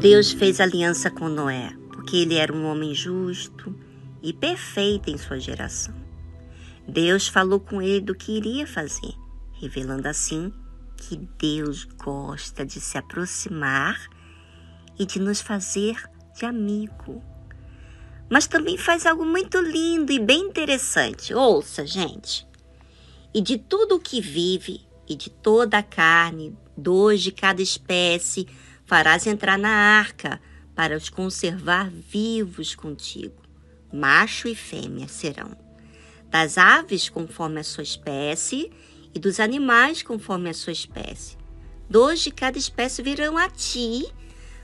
Deus fez aliança com Noé, porque ele era um homem justo e perfeito em sua geração. Deus falou com ele do que iria fazer, revelando assim que Deus gosta de se aproximar e de nos fazer de amigo. Mas também faz algo muito lindo e bem interessante. Ouça, gente. E de tudo o que vive, e de toda a carne, dois de cada espécie, farás entrar na arca para os conservar vivos contigo. Macho e fêmea serão. Das aves conforme a sua espécie e dos animais conforme a sua espécie. Dois de cada espécie virão a ti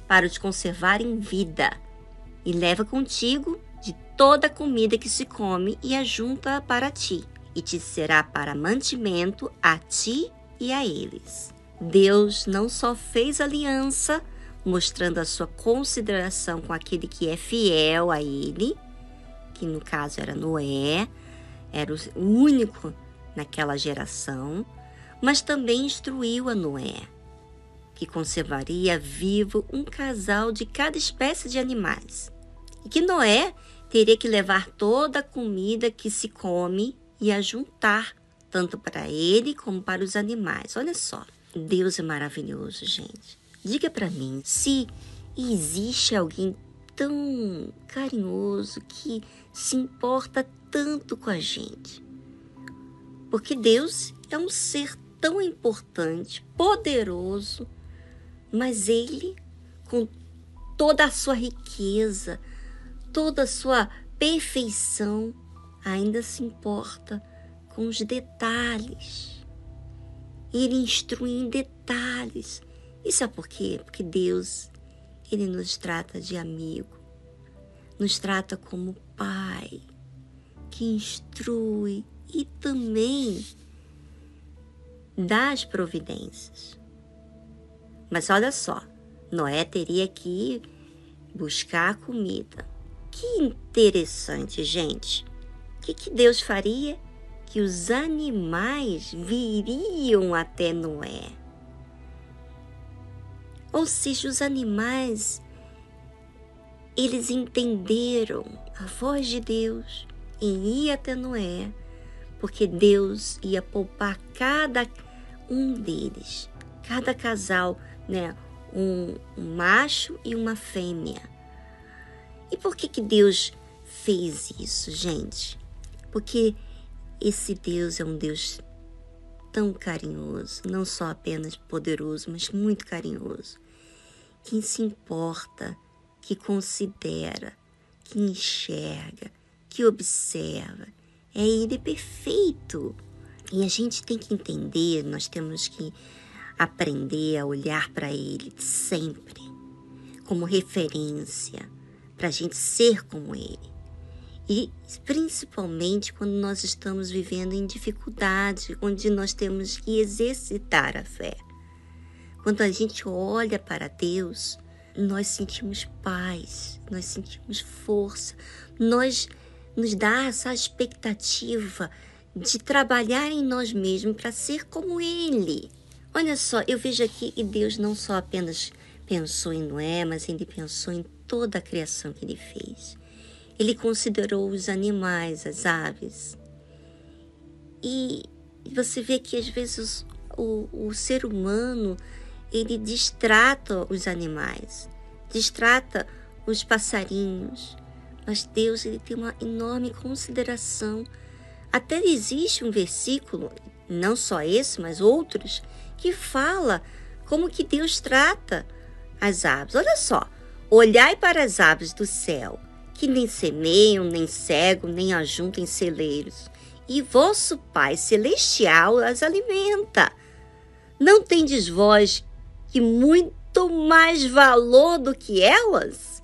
para os conservar em vida. E leva contigo de toda a comida que se come e ajunta para ti, e te será para mantimento a ti e a eles. Deus não só fez aliança, mostrando a sua consideração com aquele que é fiel a ele, que no caso era Noé, era o único naquela geração, mas também instruiu a Noé, que conservaria vivo um casal de cada espécie de animais, e que Noé teria que levar toda a comida que se come e ajuntar, tanto para ele como para os animais. Olha só. Deus é maravilhoso, gente. Diga para mim se existe alguém tão carinhoso que se importa tanto com a gente. Porque Deus é um ser tão importante, poderoso, mas ele, com toda a sua riqueza, toda a sua perfeição, ainda se importa com os detalhes ele instrui em detalhes. E sabe por quê? Porque Deus, Ele nos trata de amigo, nos trata como pai, que instrui e também dá as providências. Mas olha só, Noé teria que buscar comida. Que interessante, gente. O que, que Deus faria? Que os animais viriam até Noé. Ou seja, os animais eles entenderam a voz de Deus em ir até Noé, porque Deus ia poupar cada um deles, cada casal, né? Um, um macho e uma fêmea. E por que, que Deus fez isso, gente? Porque esse Deus é um Deus tão carinhoso, não só apenas poderoso, mas muito carinhoso, que se importa, que considera, que enxerga, que observa. É Ele perfeito. E a gente tem que entender, nós temos que aprender a olhar para Ele sempre como referência, para a gente ser como Ele. E principalmente quando nós estamos vivendo em dificuldade, onde nós temos que exercitar a fé. Quando a gente olha para Deus, nós sentimos paz, nós sentimos força, nós nos dá essa expectativa de trabalhar em nós mesmos para ser como Ele. Olha só, eu vejo aqui que Deus não só apenas pensou em Noé, mas ele pensou em toda a criação que ele fez. Ele considerou os animais, as aves. E você vê que às vezes o, o ser humano ele distrata os animais, distrata os passarinhos, mas Deus ele tem uma enorme consideração. Até existe um versículo, não só esse, mas outros, que fala como que Deus trata as aves. Olha só, olhai para as aves do céu, que nem semeiam, nem cegam, nem ajuntem celeiros, e vosso Pai celestial as alimenta. Não tendes vós que muito mais valor do que elas?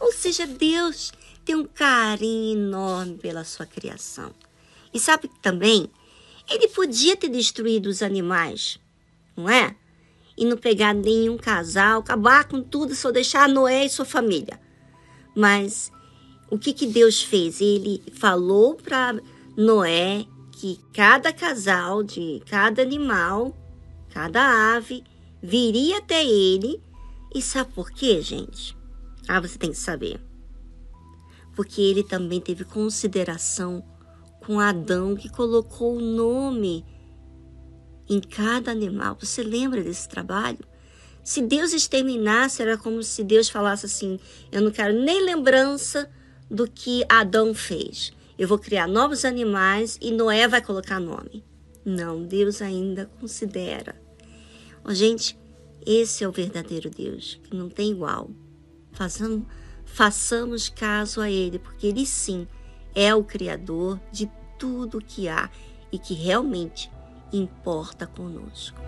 Ou seja, Deus tem um carinho enorme pela sua criação. E sabe também, ele podia ter destruído os animais, não é? E não pegar nenhum casal, acabar com tudo, só deixar Noé e sua família. Mas o que, que Deus fez? Ele falou para Noé que cada casal de cada animal, cada ave, viria até ele. E sabe por quê, gente? Ah, você tem que saber. Porque ele também teve consideração com Adão, que colocou o nome em cada animal. Você lembra desse trabalho? Se Deus exterminasse, era como se Deus falasse assim: Eu não quero nem lembrança do que Adão fez. Eu vou criar novos animais e Noé vai colocar nome. Não, Deus ainda considera Oh, gente, esse é o verdadeiro Deus, que não tem igual. Façamos, façamos caso a Ele, porque Ele sim é o Criador de tudo que há e que realmente importa conosco.